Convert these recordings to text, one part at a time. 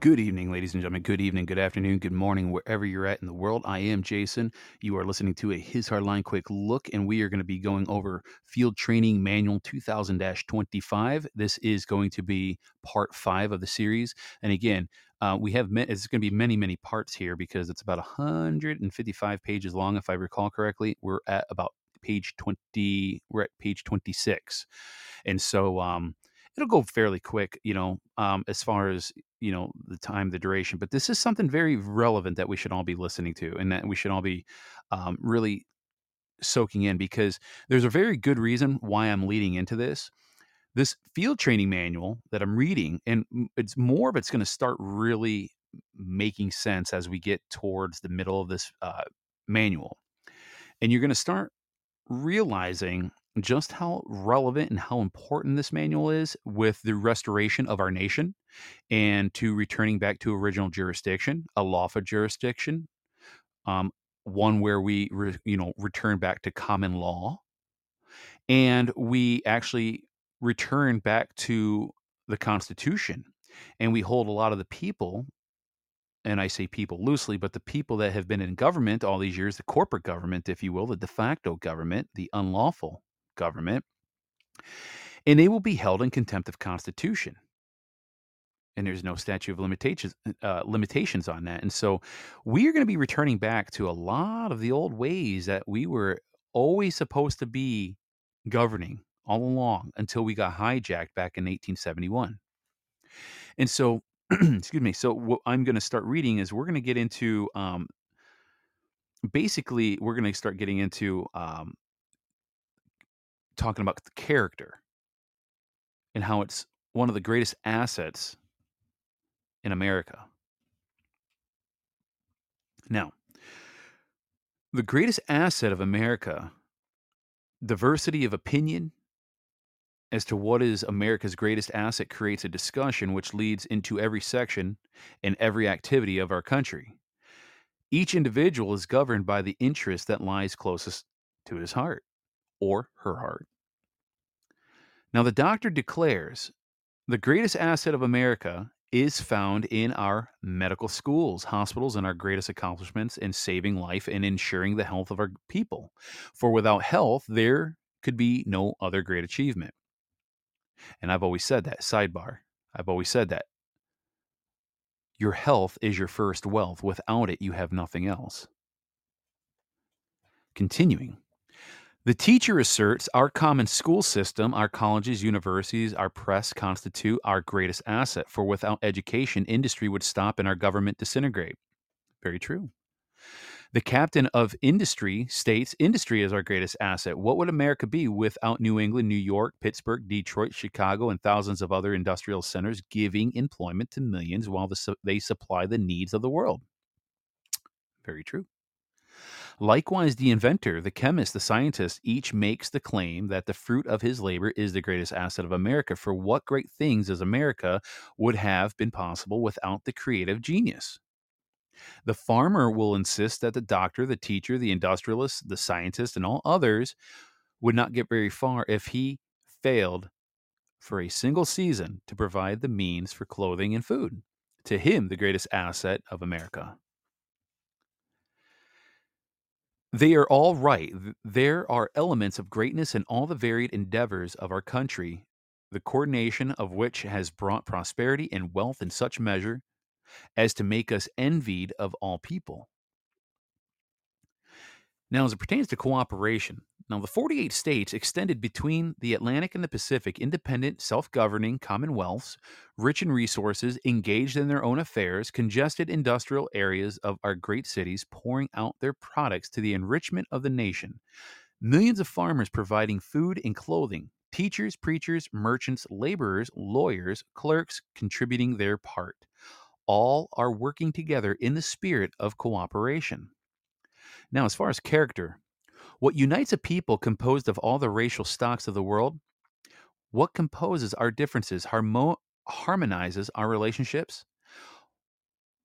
Good evening, ladies and gentlemen. Good evening, good afternoon, good morning, wherever you're at in the world. I am Jason. You are listening to a His Hardline Quick Look, and we are going to be going over Field Training Manual 2000 25. This is going to be part five of the series. And again, uh, we have met, it's going to be many, many parts here because it's about 155 pages long, if I recall correctly. We're at about page 20, we're at page 26. And so, um, it'll go fairly quick, you know, um, as far as you know the time, the duration. But this is something very relevant that we should all be listening to, and that we should all be um, really soaking in because there's a very good reason why I'm leading into this. This field training manual that I'm reading, and it's more of it's going to start really making sense as we get towards the middle of this uh, manual, and you're going to start realizing just how relevant and how important this manual is with the restoration of our nation and to returning back to original jurisdiction, a lawful jurisdiction, um, one where we, re, you know, return back to common law, and we actually return back to the Constitution, and we hold a lot of the people. And I say people loosely, but the people that have been in government all these years, the corporate government, if you will, the de facto government, the unlawful government, and they will be held in contempt of Constitution. And there's no statute of limitations uh, limitations on that. And so we are going to be returning back to a lot of the old ways that we were always supposed to be governing all along until we got hijacked back in 1871. And so, excuse me. So what I'm going to start reading is we're going to get into um, basically we're going to start getting into um, talking about the character and how it's one of the greatest assets in America. Now, the greatest asset of America, diversity of opinion as to what is America's greatest asset, creates a discussion which leads into every section and every activity of our country. Each individual is governed by the interest that lies closest to his heart or her heart. Now, the doctor declares the greatest asset of America is found in our medical schools, hospitals, and our greatest accomplishments in saving life and ensuring the health of our people. For without health, there could be no other great achievement. And I've always said that, sidebar. I've always said that. Your health is your first wealth. Without it, you have nothing else. Continuing. The teacher asserts our common school system, our colleges, universities, our press constitute our greatest asset, for without education, industry would stop and our government disintegrate. Very true. The captain of industry states industry is our greatest asset. What would America be without New England, New York, Pittsburgh, Detroit, Chicago, and thousands of other industrial centers giving employment to millions while the, they supply the needs of the world? Very true. Likewise, the inventor, the chemist, the scientist each makes the claim that the fruit of his labor is the greatest asset of America. For what great things as America would have been possible without the creative genius? The farmer will insist that the doctor, the teacher, the industrialist, the scientist, and all others would not get very far if he failed for a single season to provide the means for clothing and food. To him, the greatest asset of America. They are all right. There are elements of greatness in all the varied endeavors of our country, the coordination of which has brought prosperity and wealth in such measure as to make us envied of all people. Now, as it pertains to cooperation, now the 48 states extended between the Atlantic and the Pacific, independent, self governing commonwealths, rich in resources, engaged in their own affairs, congested industrial areas of our great cities, pouring out their products to the enrichment of the nation. Millions of farmers providing food and clothing, teachers, preachers, merchants, laborers, lawyers, clerks contributing their part. All are working together in the spirit of cooperation. Now, as far as character, what unites a people composed of all the racial stocks of the world? What composes our differences, harmo- harmonizes our relationships?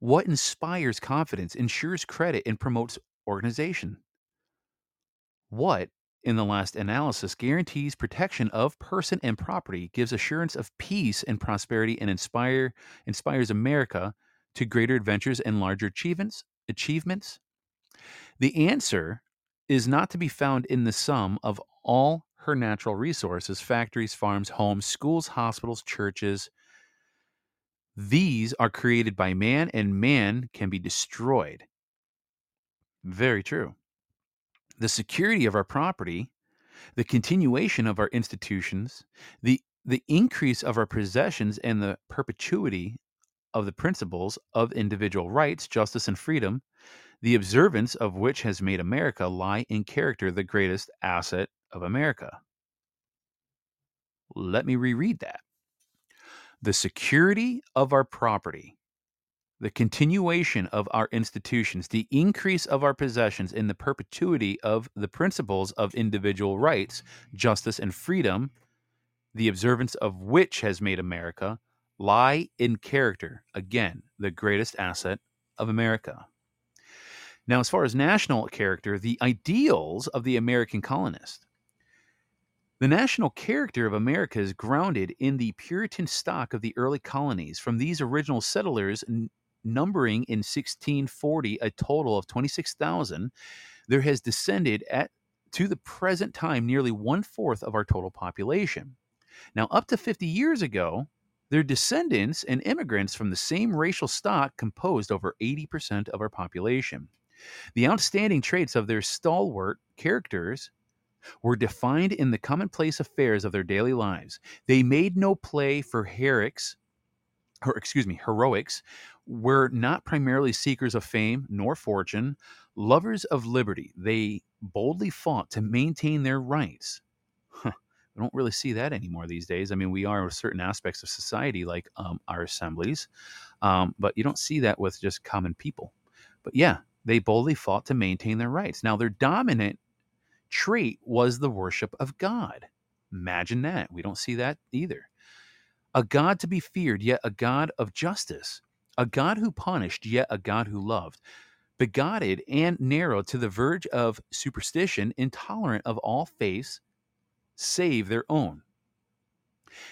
What inspires confidence, ensures credit, and promotes organization? What in the last analysis, guarantees protection of person and property, gives assurance of peace and prosperity, and inspire inspires America to greater adventures and larger achievements. Achievements. The answer is not to be found in the sum of all her natural resources factories, farms, homes, schools, hospitals, churches. These are created by man, and man can be destroyed. Very true. The security of our property, the continuation of our institutions, the, the increase of our possessions, and the perpetuity of the principles of individual rights, justice, and freedom the observance of which has made America lie in character the greatest asset of America. Let me reread that. The security of our property, the continuation of our institutions, the increase of our possessions, and the perpetuity of the principles of individual rights, justice, and freedom, the observance of which has made America lie in character, again, the greatest asset of America. Now, as far as national character, the ideals of the American colonist. The national character of America is grounded in the Puritan stock of the early colonies. From these original settlers, n- numbering in 1640 a total of 26,000, there has descended at to the present time nearly one fourth of our total population. Now, up to 50 years ago, their descendants and immigrants from the same racial stock composed over 80% of our population. The outstanding traits of their stalwart characters were defined in the commonplace affairs of their daily lives. They made no play for heroics, or excuse me, heroics, were not primarily seekers of fame nor fortune, lovers of liberty. They boldly fought to maintain their rights. Huh. We don't really see that anymore these days. I mean, we are with certain aspects of society, like um, our assemblies, um, but you don't see that with just common people. But yeah, they boldly fought to maintain their rights. Now, their dominant trait was the worship of God. Imagine that. We don't see that either. A God to be feared, yet a God of justice. A God who punished, yet a God who loved. Bigoted and narrow to the verge of superstition, intolerant of all faiths, save their own.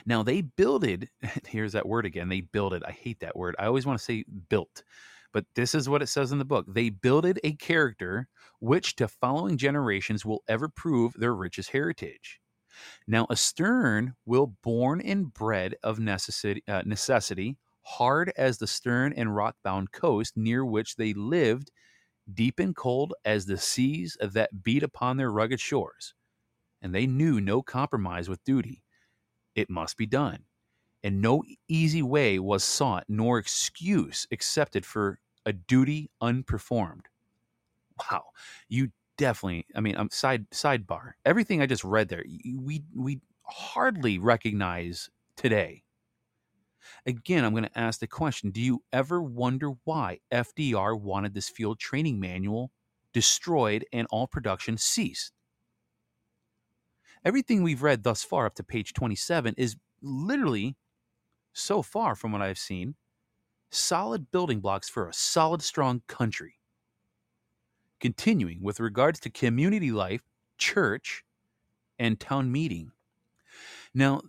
Now they builded, here's that word again, they builded. I hate that word. I always want to say built. But this is what it says in the book. They builded a character which to following generations will ever prove their richest heritage. Now, a stern will born and bred of necessity, uh, necessity, hard as the stern and rock bound coast near which they lived, deep and cold as the seas that beat upon their rugged shores. And they knew no compromise with duty. It must be done and no easy way was sought nor excuse accepted for a duty unperformed. Wow, you definitely. I mean, um, side sidebar. Everything I just read there, we we hardly recognize today. Again, I'm going to ask the question: Do you ever wonder why FDR wanted this field training manual destroyed and all production ceased? Everything we've read thus far up to page 27 is literally so far from what I've seen, solid building blocks for a solid, strong country. Continuing with regards to community life, church, and town meeting. Now,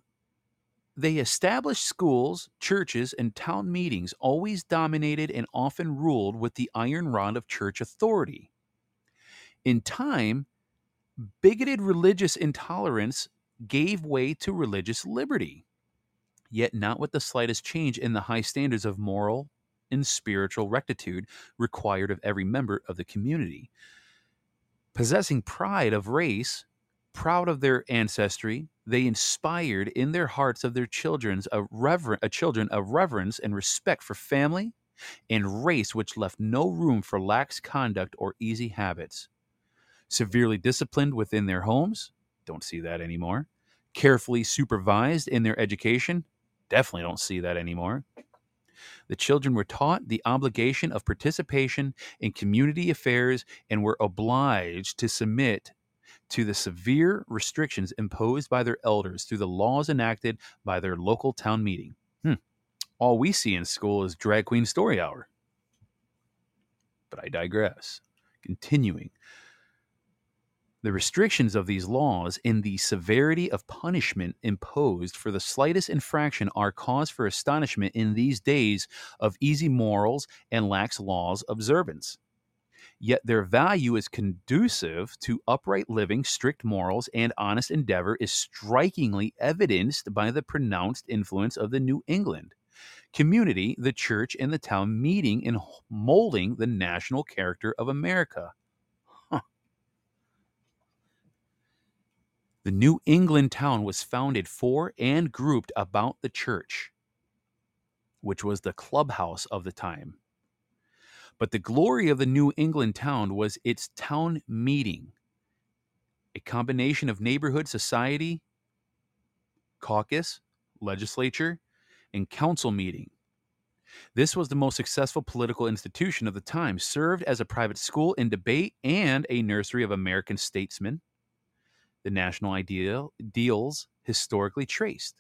they established schools, churches, and town meetings, always dominated and often ruled with the iron rod of church authority. In time, bigoted religious intolerance gave way to religious liberty yet not with the slightest change in the high standards of moral and spiritual rectitude required of every member of the community. Possessing pride of race, proud of their ancestry, they inspired in their hearts of their children's a rever- a children a reverence and respect for family and race which left no room for lax conduct or easy habits. Severely disciplined within their homes, don't see that anymore. Carefully supervised in their education, definitely don't see that anymore. The children were taught the obligation of participation in community affairs and were obliged to submit to the severe restrictions imposed by their elders through the laws enacted by their local town meeting. Hmm. All we see in school is drag queen story hour. But I digress. Continuing. The restrictions of these laws and the severity of punishment imposed for the slightest infraction are cause for astonishment in these days of easy morals and lax laws observance. Yet their value is conducive to upright living, strict morals, and honest endeavor is strikingly evidenced by the pronounced influence of the New England community, the church, and the town meeting in molding the national character of America. The New England town was founded for and grouped about the church, which was the clubhouse of the time. But the glory of the New England town was its town meeting, a combination of neighborhood society, caucus, legislature, and council meeting. This was the most successful political institution of the time, served as a private school in debate and a nursery of American statesmen the national ideal deals historically traced.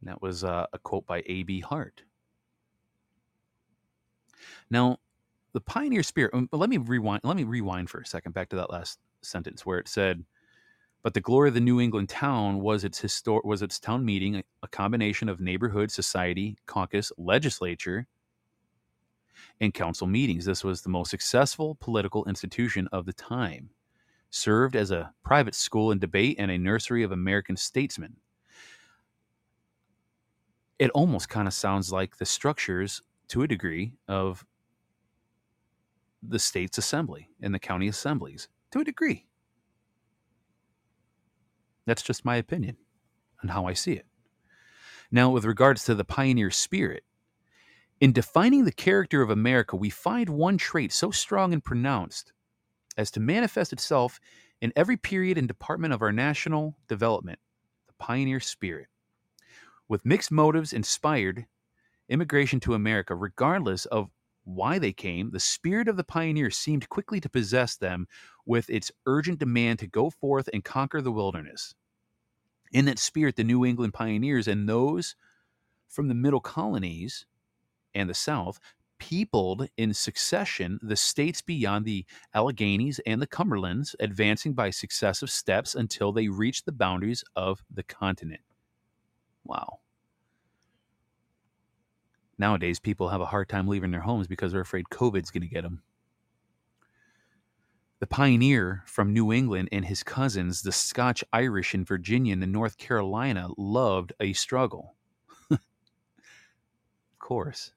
And that was uh, a quote by A.B. Hart. Now, the pioneer spirit. Um, let me rewind. Let me rewind for a second back to that last sentence where it said, "But the glory of the New England town was its histor- was its town meeting, a, a combination of neighborhood, society, caucus, legislature, and council meetings. This was the most successful political institution of the time." Served as a private school in debate and a nursery of American statesmen. It almost kind of sounds like the structures, to a degree, of the state's assembly and the county assemblies, to a degree. That's just my opinion and how I see it. Now, with regards to the pioneer spirit, in defining the character of America, we find one trait so strong and pronounced as to manifest itself in every period and department of our national development the pioneer spirit. With mixed motives inspired immigration to America, regardless of why they came, the spirit of the pioneer seemed quickly to possess them with its urgent demand to go forth and conquer the wilderness. In that spirit, the New England pioneers and those from the middle colonies and the South peopled in succession the states beyond the Alleghanies and the Cumberlands, advancing by successive steps until they reached the boundaries of the continent. Wow. Nowadays, people have a hard time leaving their homes because they're afraid COVID's going to get them. The pioneer from New England and his cousins, the Scotch Irish in Virginia and North Carolina, loved a struggle. of course.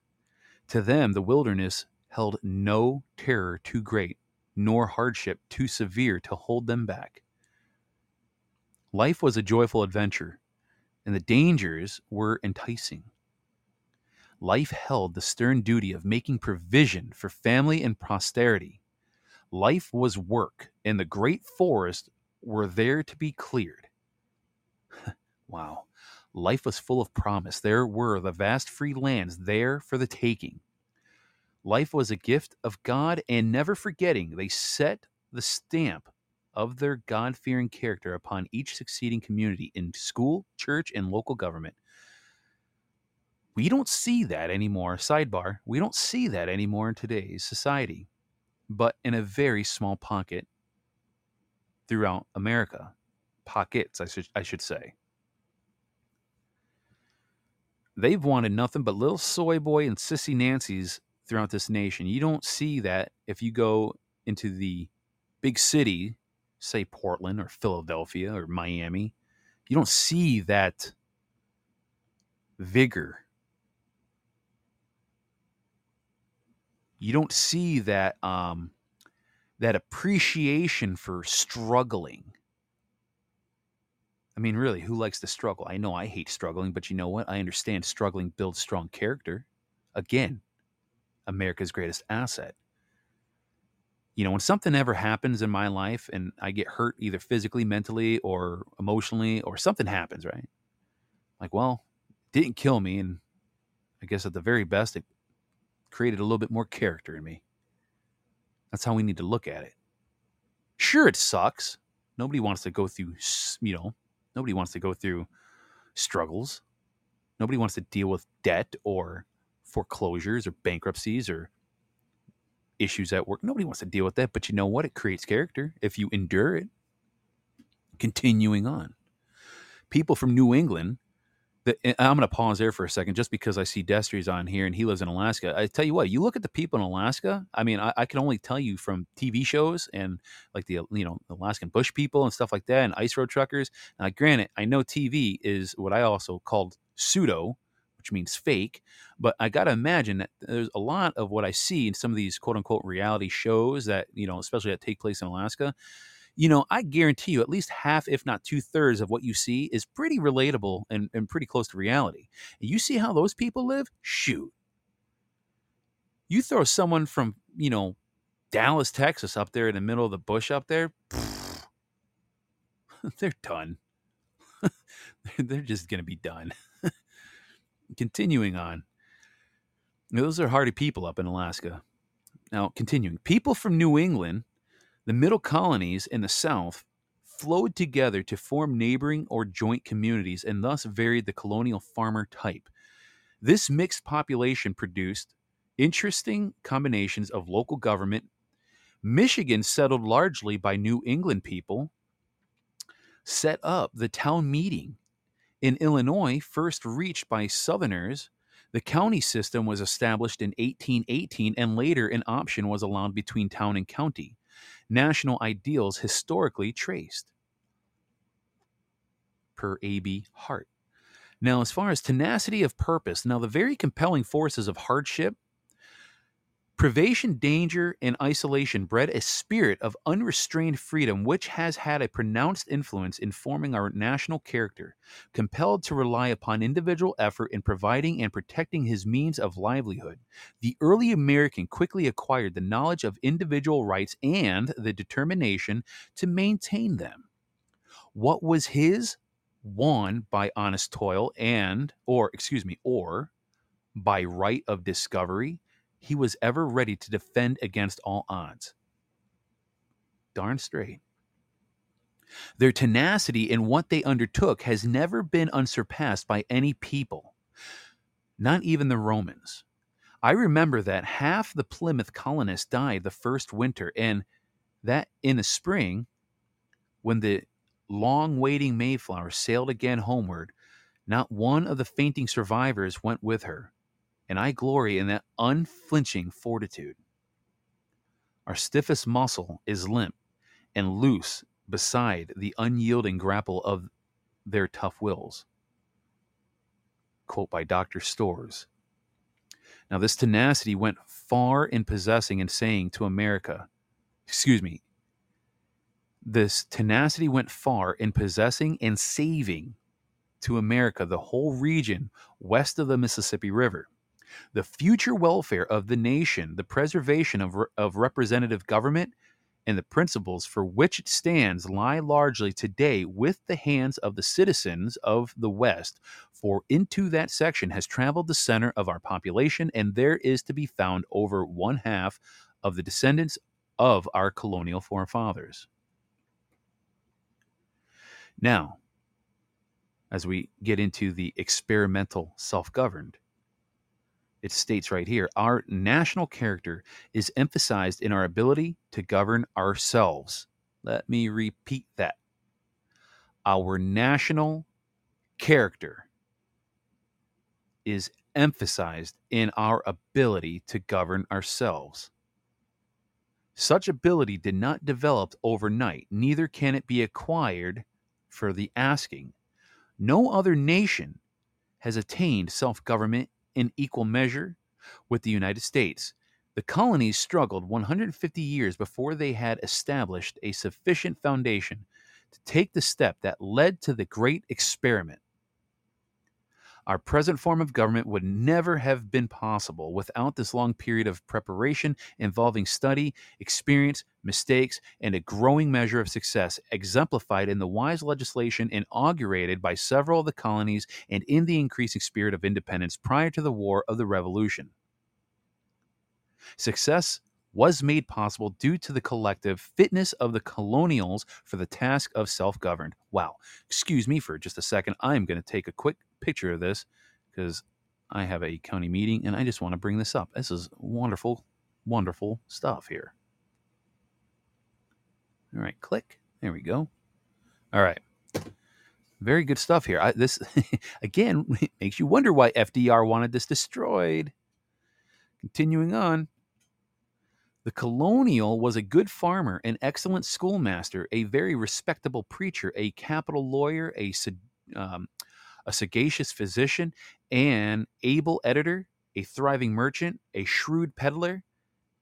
To them, the wilderness held no terror too great, nor hardship too severe to hold them back. Life was a joyful adventure, and the dangers were enticing. Life held the stern duty of making provision for family and posterity. Life was work, and the great forests were there to be cleared. wow. Life was full of promise. There were the vast free lands there for the taking. Life was a gift of God, and never forgetting, they set the stamp of their God fearing character upon each succeeding community in school, church, and local government. We don't see that anymore. Sidebar, we don't see that anymore in today's society, but in a very small pocket throughout America. Pockets, I should, I should say they've wanted nothing but little soy boy and sissy Nancy's throughout this nation. You don't see that if you go into the big city, say Portland or Philadelphia or Miami. You don't see that vigor. You don't see that um, that appreciation for struggling I mean, really, who likes to struggle? I know I hate struggling, but you know what? I understand struggling builds strong character. Again, America's greatest asset. You know, when something ever happens in my life and I get hurt either physically, mentally, or emotionally, or something happens, right? Like, well, didn't kill me. And I guess at the very best, it created a little bit more character in me. That's how we need to look at it. Sure, it sucks. Nobody wants to go through, you know, Nobody wants to go through struggles. Nobody wants to deal with debt or foreclosures or bankruptcies or issues at work. Nobody wants to deal with that, but you know what? It creates character if you endure it. Continuing on, people from New England. The, I'm going to pause there for a second, just because I see Destry's on here and he lives in Alaska. I tell you what, you look at the people in Alaska. I mean, I, I can only tell you from TV shows and like the you know Alaskan bush people and stuff like that, and ice road truckers. Now, granted, I know TV is what I also called pseudo, which means fake. But I got to imagine that there's a lot of what I see in some of these quote unquote reality shows that, you know, especially that take place in Alaska. You know, I guarantee you at least half, if not two thirds of what you see is pretty relatable and, and pretty close to reality. You see how those people live? Shoot. You throw someone from, you know, Dallas, Texas up there in the middle of the bush up there, they're done. they're just going to be done. Continuing on. Those are hardy people up in Alaska. Now, continuing. People from New England, the middle colonies in the South, flowed together to form neighboring or joint communities and thus varied the colonial farmer type. This mixed population produced interesting combinations of local government. Michigan, settled largely by New England people, set up the town meeting in Illinois, first reached by Southerners, the county system was established in 1818 and later an option was allowed between town and county. National ideals historically traced. Per A.B. Hart. Now, as far as tenacity of purpose, now the very compelling forces of hardship, Privation, danger, and isolation bred a spirit of unrestrained freedom which has had a pronounced influence in forming our national character. Compelled to rely upon individual effort in providing and protecting his means of livelihood, the early American quickly acquired the knowledge of individual rights and the determination to maintain them. What was his? Won by honest toil and, or, excuse me, or by right of discovery he was ever ready to defend against all odds. Darn straight. Their tenacity in what they undertook has never been unsurpassed by any people, not even the Romans. I remember that half the Plymouth colonists died the first winter, and that in the spring, when the long waiting Mayflower sailed again homeward, not one of the fainting survivors went with her and I glory in that unflinching fortitude. Our stiffest muscle is limp and loose beside the unyielding grapple of their tough wills. Quote by Dr. Storrs. Now, this tenacity went far in possessing and saying to America, excuse me, this tenacity went far in possessing and saving to America the whole region west of the Mississippi River the future welfare of the nation, the preservation of, of representative government, and the principles for which it stands lie largely today with the hands of the citizens of the West. For into that section has traveled the center of our population, and there is to be found over one half of the descendants of our colonial forefathers. Now, as we get into the experimental self governed, it states right here our national character is emphasized in our ability to govern ourselves. Let me repeat that. Our national character is emphasized in our ability to govern ourselves. Such ability did not develop overnight, neither can it be acquired for the asking. No other nation has attained self government in equal measure with the United States. The colonies struggled 150 years before they had established a sufficient foundation to take the step that led to the Great Experiment. Our present form of government would never have been possible without this long period of preparation involving study, experience, mistakes, and a growing measure of success, exemplified in the wise legislation inaugurated by several of the colonies and in the increasing spirit of independence prior to the War of the Revolution. Success was made possible due to the collective fitness of the colonials for the task of self governed. Wow. Excuse me for just a second. I'm going to take a quick picture of this because I have a county meeting and I just want to bring this up. This is wonderful wonderful stuff here. All right, click. There we go. All right. Very good stuff here. I, this, again, makes you wonder why FDR wanted this destroyed. Continuing on. The colonial was a good farmer, an excellent schoolmaster, a very respectable preacher, a capital lawyer, a, um, a sagacious physician, an able editor, a thriving merchant, a shrewd peddler,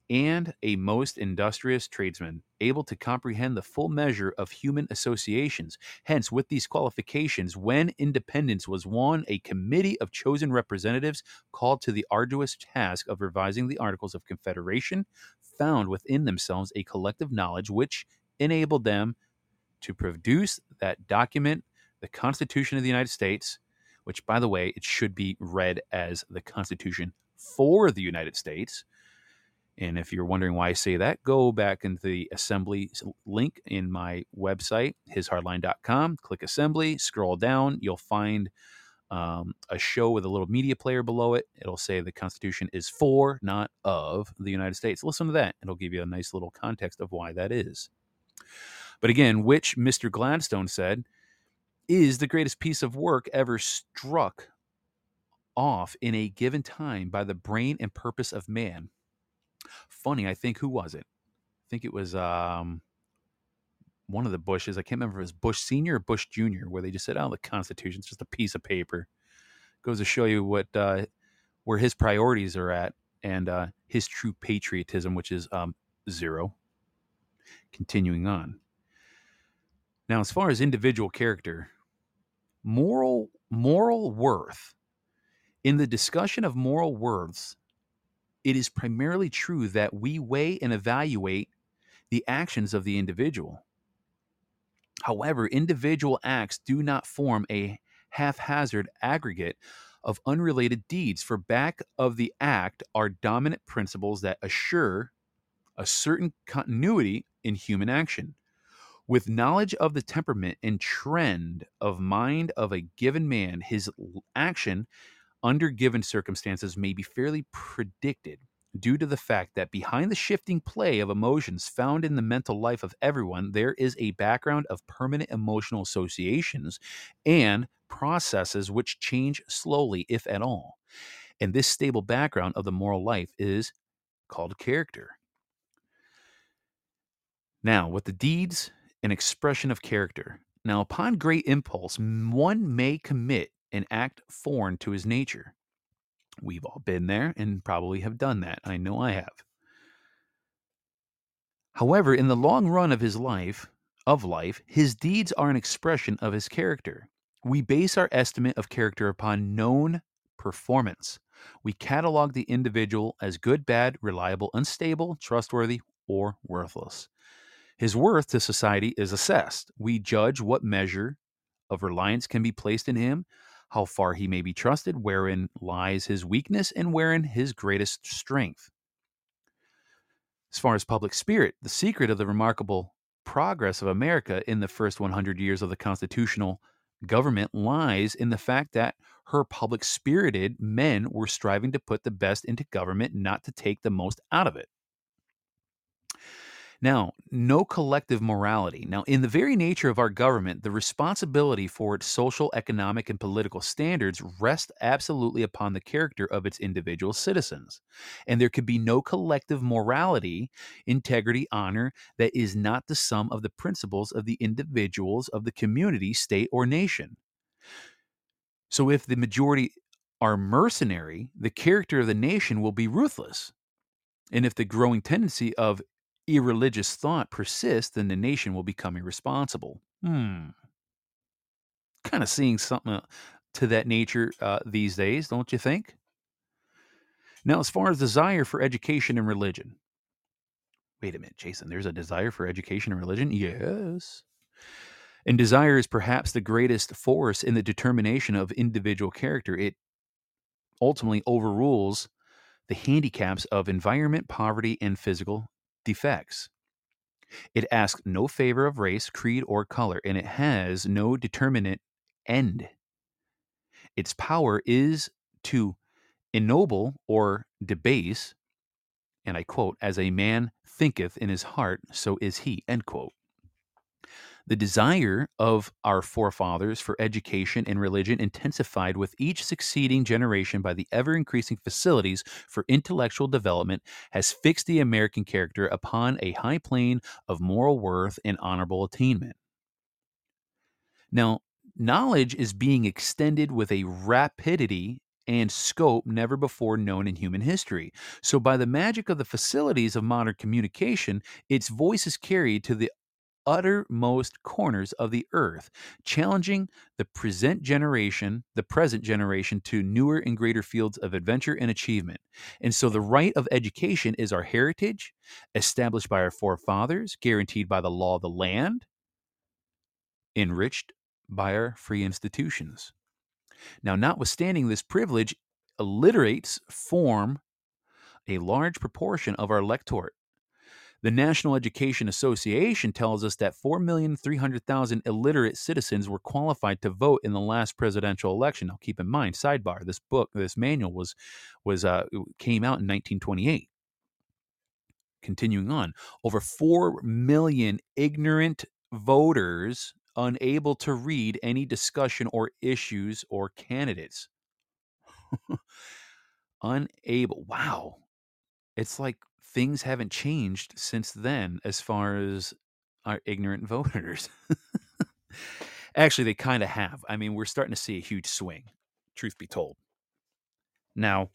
and a most industrious tradesman, able to comprehend the full measure of human associations. Hence, with these qualifications, when independence was won, a committee of chosen representatives called to the arduous task of revising the Articles of Confederation found within themselves a collective knowledge which enabled them to produce that document, the Constitution of the United States, which, by the way, it should be read as the Constitution for the United States and if you're wondering why I say that, go back into the assembly link in my website, hishardline.com, click assembly, scroll down, you'll find um, a show with a little media player below it. It'll say the Constitution is for, not of, the United States. Listen to that. It'll give you a nice little context of why that is. But again, which Mr. Gladstone said is the greatest piece of work ever struck off in a given time by the brain and purpose of man funny. I think who was it? I think it was um, one of the Bushes. I can't remember if it was Bush Senior or Bush Junior, where they just said, "Oh, the Constitution's just a piece of paper." Goes to show you what uh, where his priorities are at and uh, his true patriotism, which is um, zero. Continuing on. Now, as far as individual character, moral moral worth in the discussion of moral worths it is primarily true that we weigh and evaluate the actions of the individual. However, individual acts do not form a haphazard aggregate of unrelated deeds, for back of the act are dominant principles that assure a certain continuity in human action. With knowledge of the temperament and trend of mind of a given man, his action under given circumstances may be fairly predicted due to the fact that behind the shifting play of emotions found in the mental life of everyone, there is a background of permanent emotional associations and processes which change slowly, if at all. And this stable background of the moral life is called character. Now, with the deeds, an expression of character. Now, upon great impulse, one may commit an act foreign to his nature. We've all been there and probably have done that. I know I have. However, in the long run of his life, of life, his deeds are an expression of his character. We base our estimate of character upon known performance. We catalog the individual as good, bad, reliable, unstable, trustworthy, or worthless. His worth to society is assessed. We judge what measure of reliance can be placed in him, how far he may be trusted, wherein lies his weakness, and wherein his greatest strength. As far as public spirit, the secret of the remarkable progress of America in the first 100 years of the constitutional government lies in the fact that her public spirited men were striving to put the best into government, not to take the most out of it. Now, no collective morality. Now, in the very nature of our government, the responsibility for its social, economic, and political standards rests absolutely upon the character of its individual citizens. And there could be no collective morality, integrity, honor that is not the sum of the principles of the individuals of the community, state, or nation. So, if the majority are mercenary, the character of the nation will be ruthless. And if the growing tendency of irreligious thought persists, then the nation will become irresponsible. Hmm. Kind of seeing something uh, to that nature uh, these days, don't you think? Now, as far as desire for education and religion, wait a minute, Jason, there's a desire for education and religion? Yes. And desire is perhaps the greatest force in the determination of individual character. It ultimately overrules the handicaps of environment, poverty, and physical defects. It asks no favor of race, creed, or color, and it has no determinate end. Its power is to ennoble or debase, and I quote, as a man thinketh in his heart, so is he, end quote. The desire of our forefathers for education and religion intensified with each succeeding generation by the ever increasing facilities for intellectual development has fixed the American character upon a high plane of moral worth and honorable attainment. Now, knowledge is being extended with a rapidity and scope never before known in human history. So, by the magic of the facilities of modern communication, its voice is carried to the uttermost corners of the earth, challenging the present generation, the present generation to newer and greater fields of adventure and achievement. And so the right of education is our heritage, established by our forefathers, guaranteed by the law of the land, enriched by our free institutions. Now, notwithstanding this privilege, illiterates form a large proportion of our electorate. The National Education Association tells us that 4,300,000 illiterate citizens were qualified to vote in the last presidential election. Now, keep in mind, sidebar: this book, this manual was was uh, came out in 1928. Continuing on, over four million ignorant voters unable to read any discussion or issues or candidates. unable. Wow. It's like things haven't changed since then as far as our ignorant voters. Actually, they kind of have. I mean, we're starting to see a huge swing, truth be told. Now,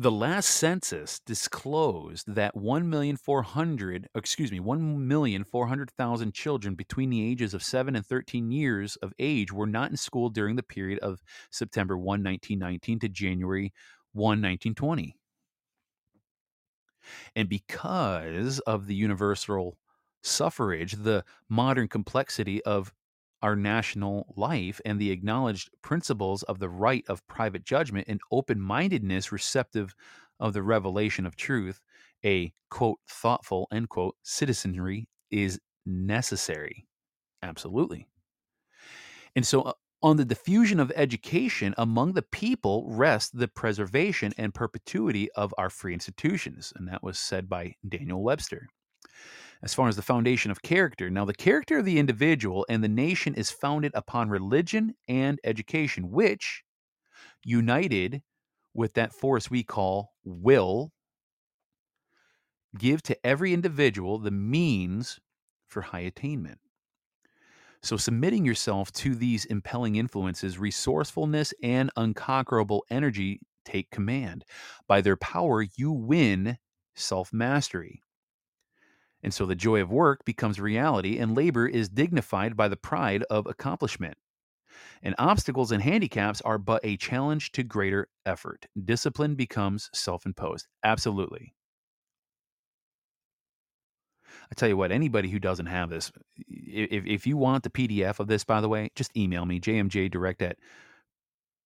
the last census disclosed that 1,400, excuse me, 1,400,000 children between the ages of 7 and 13 years of age were not in school during the period of September 1, 1919 to January 1, 1920. And because of the universal suffrage, the modern complexity of our national life and the acknowledged principles of the right of private judgment and open mindedness receptive of the revelation of truth, a quote, thoughtful, end quote, citizenry is necessary. Absolutely. And so, uh, on the diffusion of education among the people rests the preservation and perpetuity of our free institutions. And that was said by Daniel Webster. As far as the foundation of character, now the character of the individual and the nation is founded upon religion and education, which, united with that force we call will, give to every individual the means for high attainment. So, submitting yourself to these impelling influences, resourcefulness and unconquerable energy take command. By their power, you win self mastery. And so the joy of work becomes reality, and labor is dignified by the pride of accomplishment. And obstacles and handicaps are but a challenge to greater effort. Discipline becomes self imposed. Absolutely. I tell you what, anybody who doesn't have this, if, if you want the PDF of this, by the way, just email me, jmjdirect at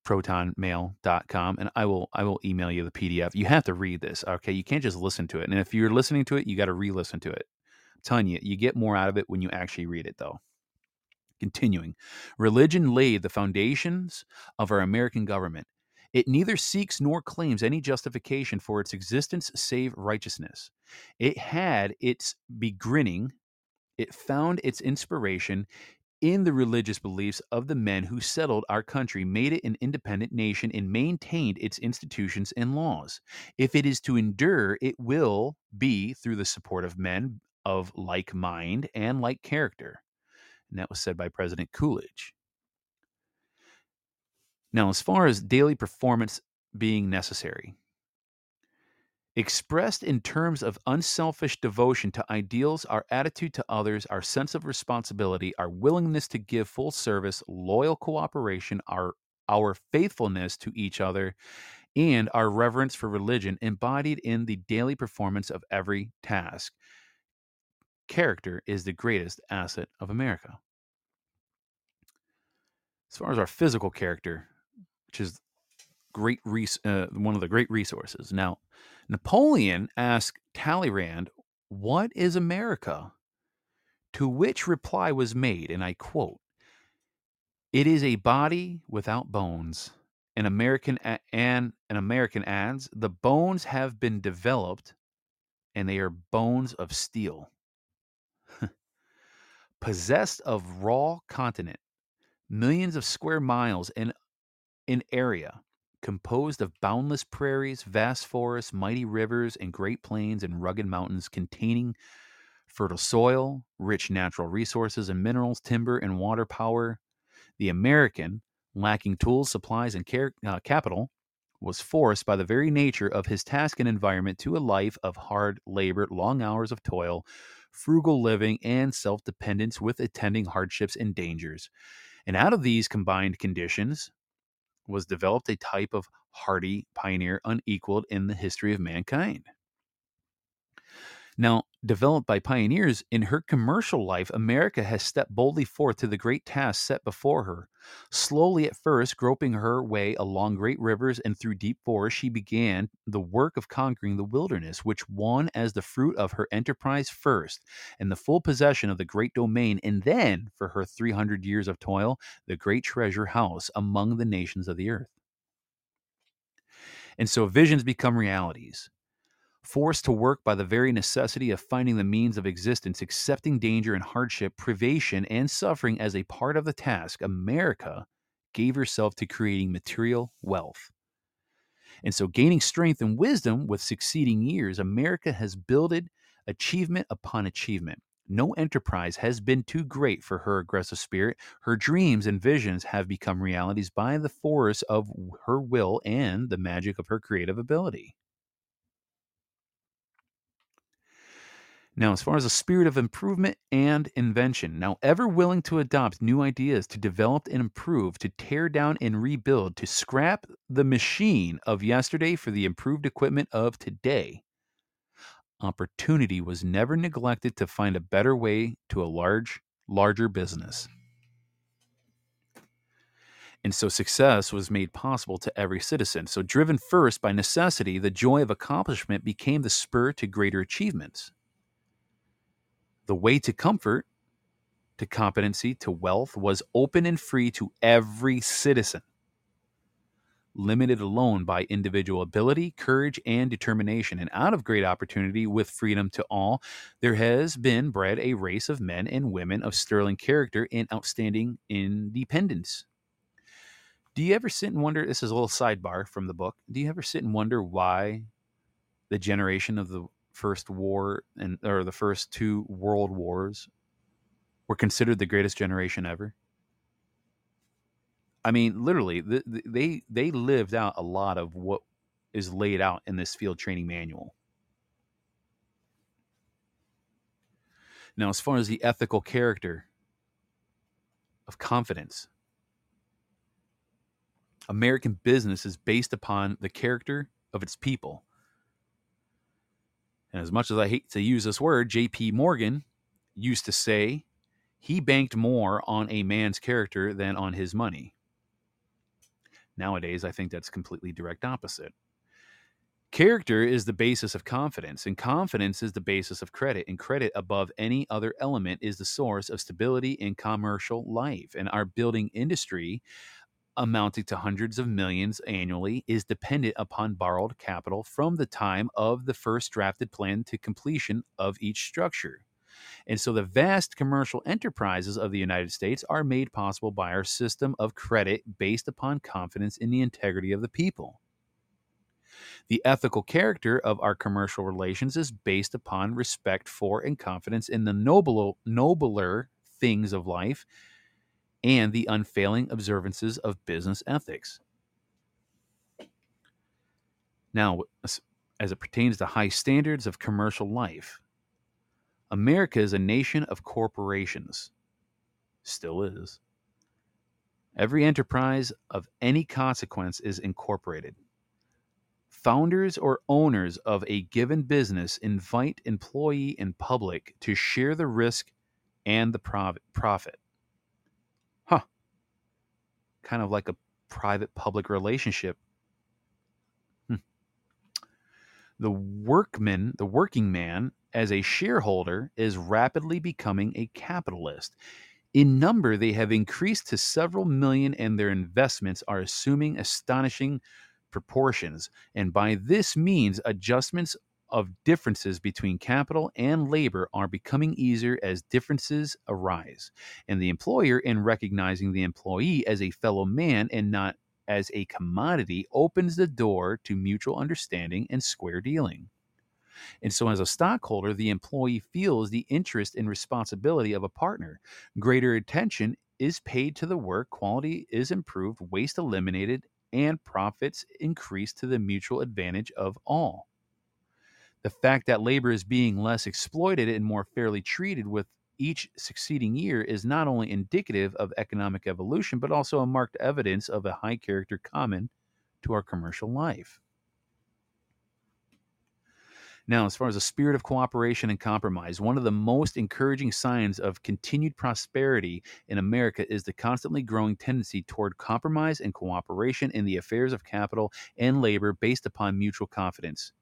protonmail.com and I will I will email you the PDF. You have to read this, okay? You can't just listen to it. And if you're listening to it, you got to re-listen to it. I'm telling you, you get more out of it when you actually read it though. Continuing. Religion laid the foundations of our American government. It neither seeks nor claims any justification for its existence save righteousness. It had its beginning, it found its inspiration in the religious beliefs of the men who settled our country, made it an independent nation, and maintained its institutions and laws. If it is to endure, it will be through the support of men of like mind and like character. And that was said by President Coolidge. Now, as far as daily performance being necessary, expressed in terms of unselfish devotion to ideals, our attitude to others, our sense of responsibility, our willingness to give full service, loyal cooperation, our our faithfulness to each other, and our reverence for religion embodied in the daily performance of every task. Character is the greatest asset of America. As far as our physical character, which is great res- uh, one of the great resources. Now, Napoleon asked Talleyrand, "What is America?" To which reply was made, and I quote, "It is a body without bones, an American a- and an American adds, the bones have been developed and they are bones of steel. Possessed of raw continent, millions of square miles in, in area, composed of boundless prairies, vast forests, mighty rivers, and great plains and rugged mountains containing fertile soil, rich natural resources and minerals, timber and water power. The American, lacking tools, supplies, and care, uh, capital, was forced by the very nature of his task and environment to a life of hard labor, long hours of toil, frugal living, and self dependence with attending hardships and dangers. And out of these combined conditions was developed a type of hardy pioneer unequaled in the history of mankind. Now, developed by pioneers, in her commercial life, America has stepped boldly forth to the great task set before her. Slowly at first, groping her way along great rivers and through deep forests, she began the work of conquering the wilderness, which won as the fruit of her enterprise first, and the full possession of the great domain, and then, for her 300 years of toil, the great treasure house among the nations of the earth. And so visions become realities forced to work by the very necessity of finding the means of existence, accepting danger and hardship, privation, and suffering as a part of the task, America gave herself to creating material wealth. And so, gaining strength and wisdom with succeeding years, America has builded achievement upon achievement. No enterprise has been too great for her aggressive spirit. Her dreams and visions have become realities by the force of her will and the magic of her creative ability. Now, as far as a spirit of improvement and invention, now ever willing to adopt new ideas, to develop and improve, to tear down and rebuild, to scrap the machine of yesterday for the improved equipment of today. Opportunity was never neglected to find a better way to a large, larger business. And so success was made possible to every citizen. So, driven first by necessity, the joy of accomplishment became the spur to greater achievements. The way to comfort, to competency, to wealth was open and free to every citizen, limited alone by individual ability, courage, and determination. And out of great opportunity with freedom to all, there has been bred a race of men and women of sterling character and outstanding independence. Do you ever sit and wonder? This is a little sidebar from the book. Do you ever sit and wonder why the generation of the first war and or the first two world wars were considered the greatest generation ever. I mean, literally, the, the, they they lived out a lot of what is laid out in this field training manual. Now, as far as the ethical character of confidence, American business is based upon the character of its people. And as much as I hate to use this word, J.P. Morgan used to say he banked more on a man's character than on his money. Nowadays, I think that's completely direct opposite. Character is the basis of confidence, and confidence is the basis of credit, and credit above any other element is the source of stability in commercial life. And our building industry amounting to hundreds of millions annually is dependent upon borrowed capital from the time of the first drafted plan to completion of each structure. And so the vast commercial enterprises of the United States are made possible by our system of credit based upon confidence in the integrity of the people. The ethical character of our commercial relations is based upon respect for and confidence in the nobler, nobler things of life and the unfailing observances of business ethics. Now, as it pertains to high standards of commercial life, America is a nation of corporations. Still is. Every enterprise of any consequence is incorporated. Founders or owners of a given business invite employee and public to share the risk and the profit kind of like a private public relationship. Hmm. The workman, the working man, as a shareholder, is rapidly becoming a capitalist. In number, they have increased to several million, and their investments are assuming astonishing proportions. And by this means, adjustments of differences between capital and labor are becoming easier as differences arise. And the employer, in recognizing the employee as a fellow man and not as a commodity, opens the door to mutual understanding and square dealing. And so, as a stockholder, the employee feels the interest and responsibility of a partner. Greater attention is paid to the work, quality is improved, waste eliminated, and profits increased to the mutual advantage of all. The fact that labor is being less exploited and more fairly treated with each succeeding year is not only indicative of economic evolution, but also a marked evidence of a high character common to our commercial life. Now, as far as a spirit of cooperation and compromise, one of the most encouraging signs of continued prosperity in America is the constantly growing tendency toward compromise and cooperation in the affairs of capital and labor based upon mutual confidence.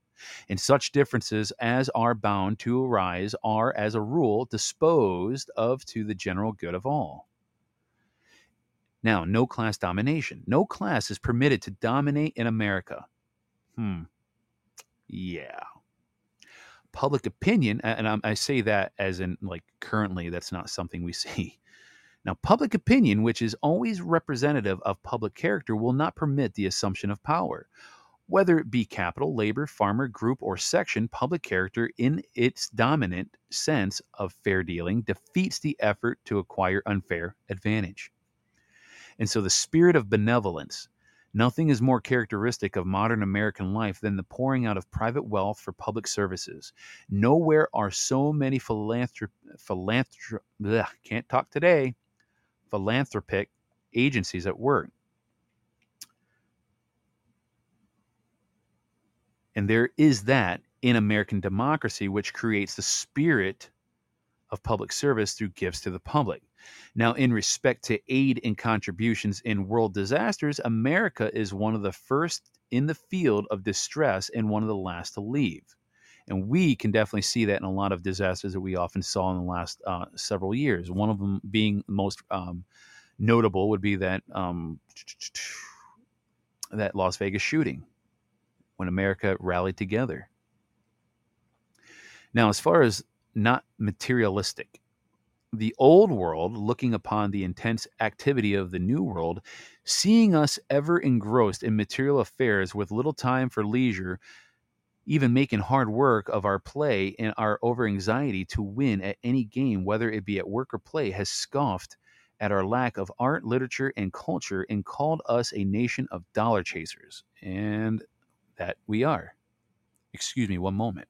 And such differences as are bound to arise are, as a rule, disposed of to the general good of all. Now, no class domination. No class is permitted to dominate in America. Hmm. Yeah public opinion, and I say that as in like currently, that's not something we see. Now, public opinion, which is always representative of public character, will not permit the assumption of power. Whether it be capital, labor, farmer, group, or section, public character, in its dominant sense of fair dealing, defeats the effort to acquire unfair advantage. And so the spirit of benevolence, Nothing is more characteristic of modern American life than the pouring out of private wealth for public services. Nowhere are so many philanthrop, philanthrop can't talk today, philanthropic agencies at work. And there is that in American democracy, which creates the spirit of public service through gifts to the public. Now, in respect to aid and contributions in world disasters, America is one of the first in the field of distress and one of the last to leave. And we can definitely see that in a lot of disasters that we often saw in the last uh, several years. One of them being most um, notable would be that um, that Las Vegas shooting when America rallied together. Now, as far as not materialistic. The old world, looking upon the intense activity of the new world, seeing us ever engrossed in material affairs with little time for leisure, even making hard work of our play and our over anxiety to win at any game, whether it be at work or play, has scoffed at our lack of art, literature, and culture and called us a nation of dollar chasers. And that we are. Excuse me one moment.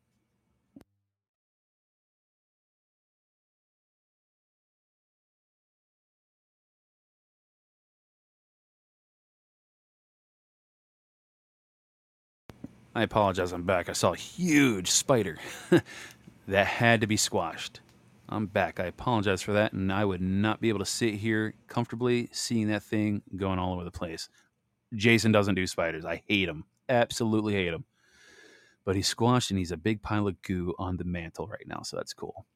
I apologize, I'm back. I saw a huge spider that had to be squashed. I'm back. I apologize for that, and I would not be able to sit here comfortably seeing that thing going all over the place. Jason doesn't do spiders. I hate them. Absolutely hate him. But he's squashed and he's a big pile of goo on the mantle right now, so that's cool.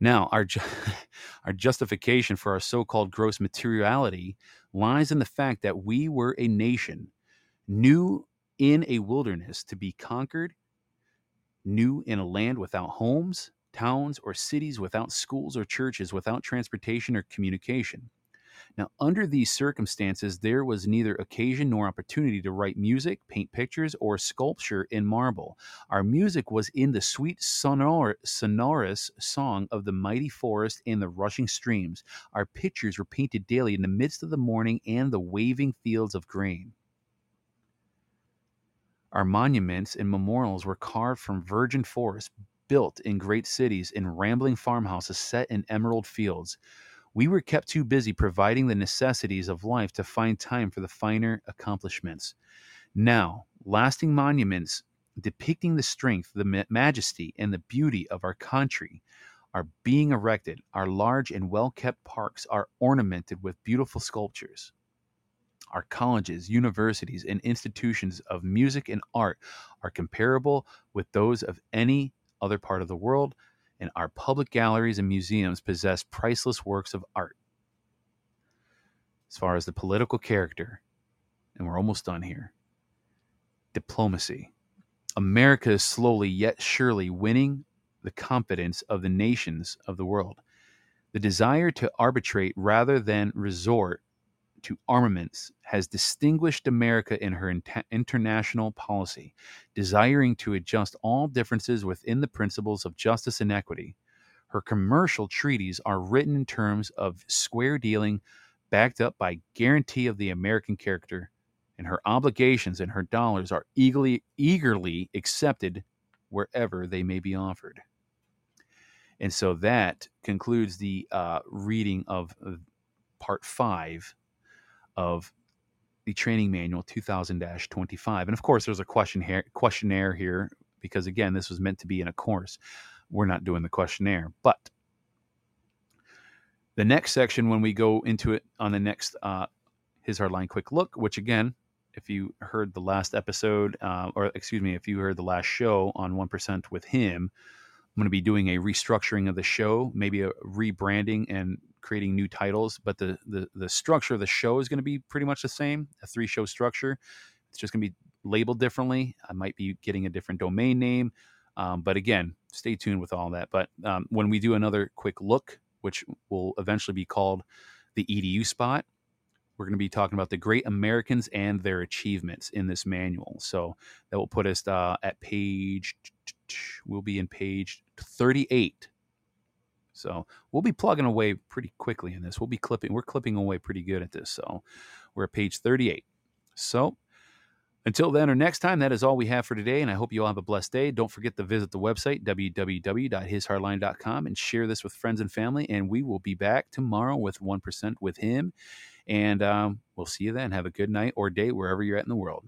Now, our, ju- our justification for our so called gross materiality lies in the fact that we were a nation, new in a wilderness to be conquered, new in a land without homes, towns, or cities, without schools or churches, without transportation or communication. Now, under these circumstances, there was neither occasion nor opportunity to write music, paint pictures, or sculpture in marble. Our music was in the sweet sonor- sonorous song of the mighty forest and the rushing streams. Our pictures were painted daily in the midst of the morning and the waving fields of grain. Our monuments and memorials were carved from virgin forests, built in great cities, in rambling farmhouses set in emerald fields. We were kept too busy providing the necessities of life to find time for the finer accomplishments. Now, lasting monuments depicting the strength, the majesty, and the beauty of our country are being erected. Our large and well kept parks are ornamented with beautiful sculptures. Our colleges, universities, and institutions of music and art are comparable with those of any other part of the world. And our public galleries and museums possess priceless works of art. As far as the political character, and we're almost done here diplomacy. America is slowly yet surely winning the confidence of the nations of the world. The desire to arbitrate rather than resort to armaments has distinguished America in her international policy, desiring to adjust all differences within the principles of justice and equity. Her commercial treaties are written in terms of square dealing, backed up by guarantee of the American character, and her obligations and her dollars are eagerly eagerly accepted wherever they may be offered. And so that concludes the uh, reading of part five of the training manual 2000-25 and of course there's a question here, questionnaire here because again this was meant to be in a course. We're not doing the questionnaire. But the next section when we go into it on the next uh, his hardline quick look which again if you heard the last episode uh, or excuse me if you heard the last show on 1% with him i'm going to be doing a restructuring of the show maybe a rebranding and creating new titles, but the the the structure of the show is going to be pretty much the same, a three show structure. It's just going to be labeled differently. I might be getting a different domain name, um, but again, stay tuned with all that. But um, when we do another quick look, which will eventually be called the EDU spot, we're going to be talking about the great Americans and their achievements in this manual. So that will put us uh, at page. We'll be in page 38 so we'll be plugging away pretty quickly in this. We'll be clipping, we're clipping away pretty good at this. So we're at page 38. So until then or next time, that is all we have for today. And I hope you all have a blessed day. Don't forget to visit the website, www.hishardline.com, and share this with friends and family. And we will be back tomorrow with 1% with him. And um, we'll see you then. Have a good night or day wherever you're at in the world.